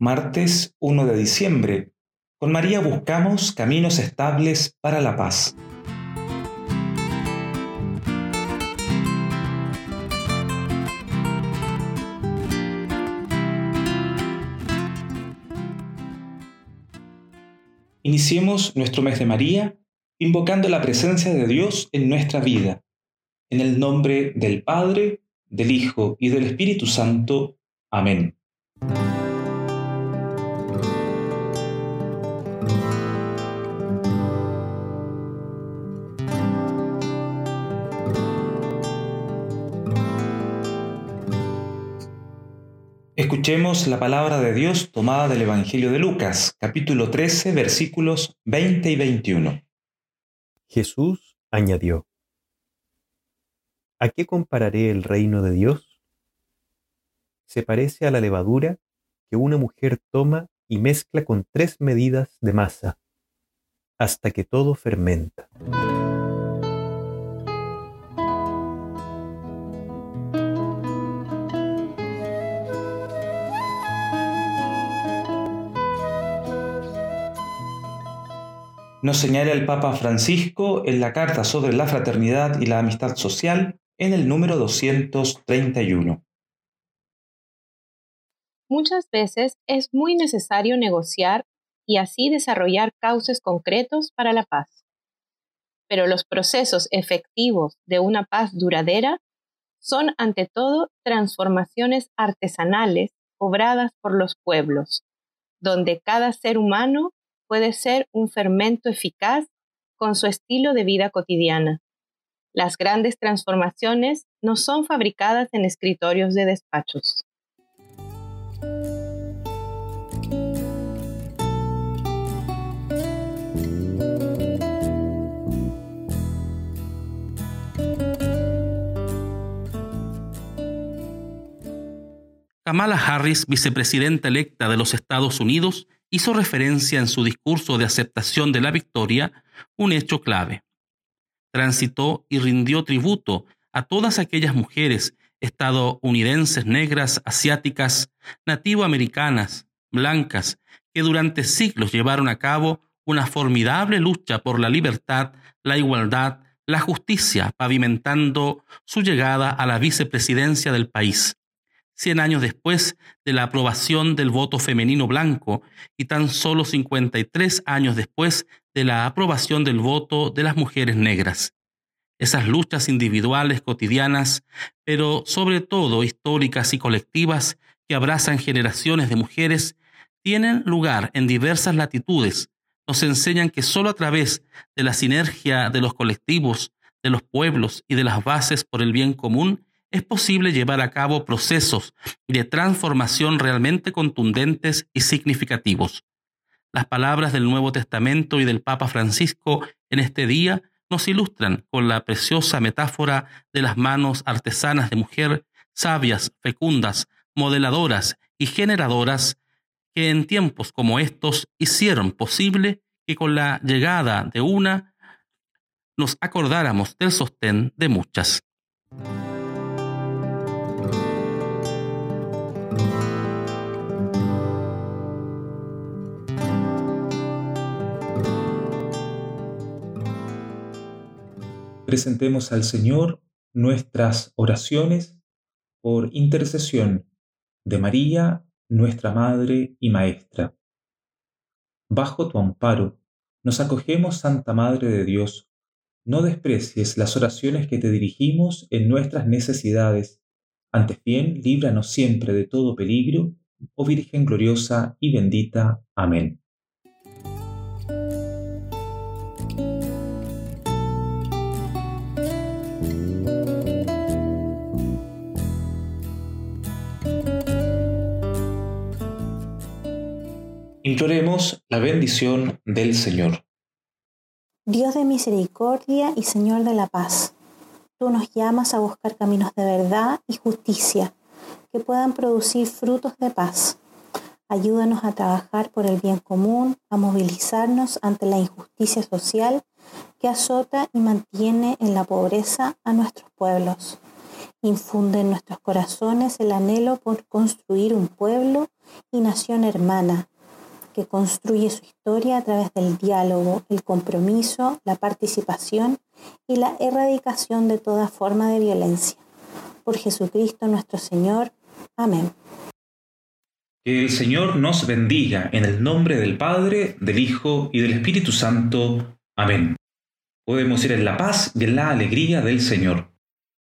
martes 1 de diciembre. Con María buscamos caminos estables para la paz. Iniciemos nuestro mes de María invocando la presencia de Dios en nuestra vida. En el nombre del Padre, del Hijo y del Espíritu Santo. Amén. Escuchemos la palabra de Dios tomada del Evangelio de Lucas, capítulo 13, versículos 20 y 21. Jesús añadió, ¿A qué compararé el reino de Dios? Se parece a la levadura que una mujer toma y mezcla con tres medidas de masa, hasta que todo fermenta. Nos señala el Papa Francisco en la Carta sobre la Fraternidad y la Amistad Social en el número 231. Muchas veces es muy necesario negociar y así desarrollar cauces concretos para la paz. Pero los procesos efectivos de una paz duradera son ante todo transformaciones artesanales obradas por los pueblos, donde cada ser humano puede ser un fermento eficaz con su estilo de vida cotidiana. Las grandes transformaciones no son fabricadas en escritorios de despachos. Kamala Harris, vicepresidenta electa de los Estados Unidos, hizo referencia en su discurso de aceptación de la victoria un hecho clave. Transitó y rindió tributo a todas aquellas mujeres estadounidenses, negras, asiáticas, nativoamericanas, blancas, que durante siglos llevaron a cabo una formidable lucha por la libertad, la igualdad, la justicia, pavimentando su llegada a la vicepresidencia del país. Cien años después de la aprobación del voto femenino blanco y tan solo 53 años después de la aprobación del voto de las mujeres negras. Esas luchas individuales cotidianas, pero sobre todo históricas y colectivas que abrazan generaciones de mujeres, tienen lugar en diversas latitudes. Nos enseñan que solo a través de la sinergia de los colectivos, de los pueblos y de las bases por el bien común, es posible llevar a cabo procesos de transformación realmente contundentes y significativos. Las palabras del Nuevo Testamento y del Papa Francisco en este día nos ilustran con la preciosa metáfora de las manos artesanas de mujer, sabias, fecundas, modeladoras y generadoras, que en tiempos como estos hicieron posible que con la llegada de una nos acordáramos del sostén de muchas. Presentemos al Señor nuestras oraciones por intercesión de María, nuestra Madre y Maestra. Bajo tu amparo nos acogemos, Santa Madre de Dios. No desprecies las oraciones que te dirigimos en nuestras necesidades. Antes bien, líbranos siempre de todo peligro, oh Virgen gloriosa y bendita. Amén. Imploremos la bendición del Señor. Dios de misericordia y Señor de la paz, tú nos llamas a buscar caminos de verdad y justicia que puedan producir frutos de paz. Ayúdanos a trabajar por el bien común, a movilizarnos ante la injusticia social que azota y mantiene en la pobreza a nuestros pueblos. Infunde en nuestros corazones el anhelo por construir un pueblo y nación hermana que construye su historia a través del diálogo, el compromiso, la participación y la erradicación de toda forma de violencia. Por Jesucristo nuestro Señor. Amén. Que el Señor nos bendiga en el nombre del Padre, del Hijo y del Espíritu Santo. Amén. Podemos ir en la paz y en la alegría del Señor.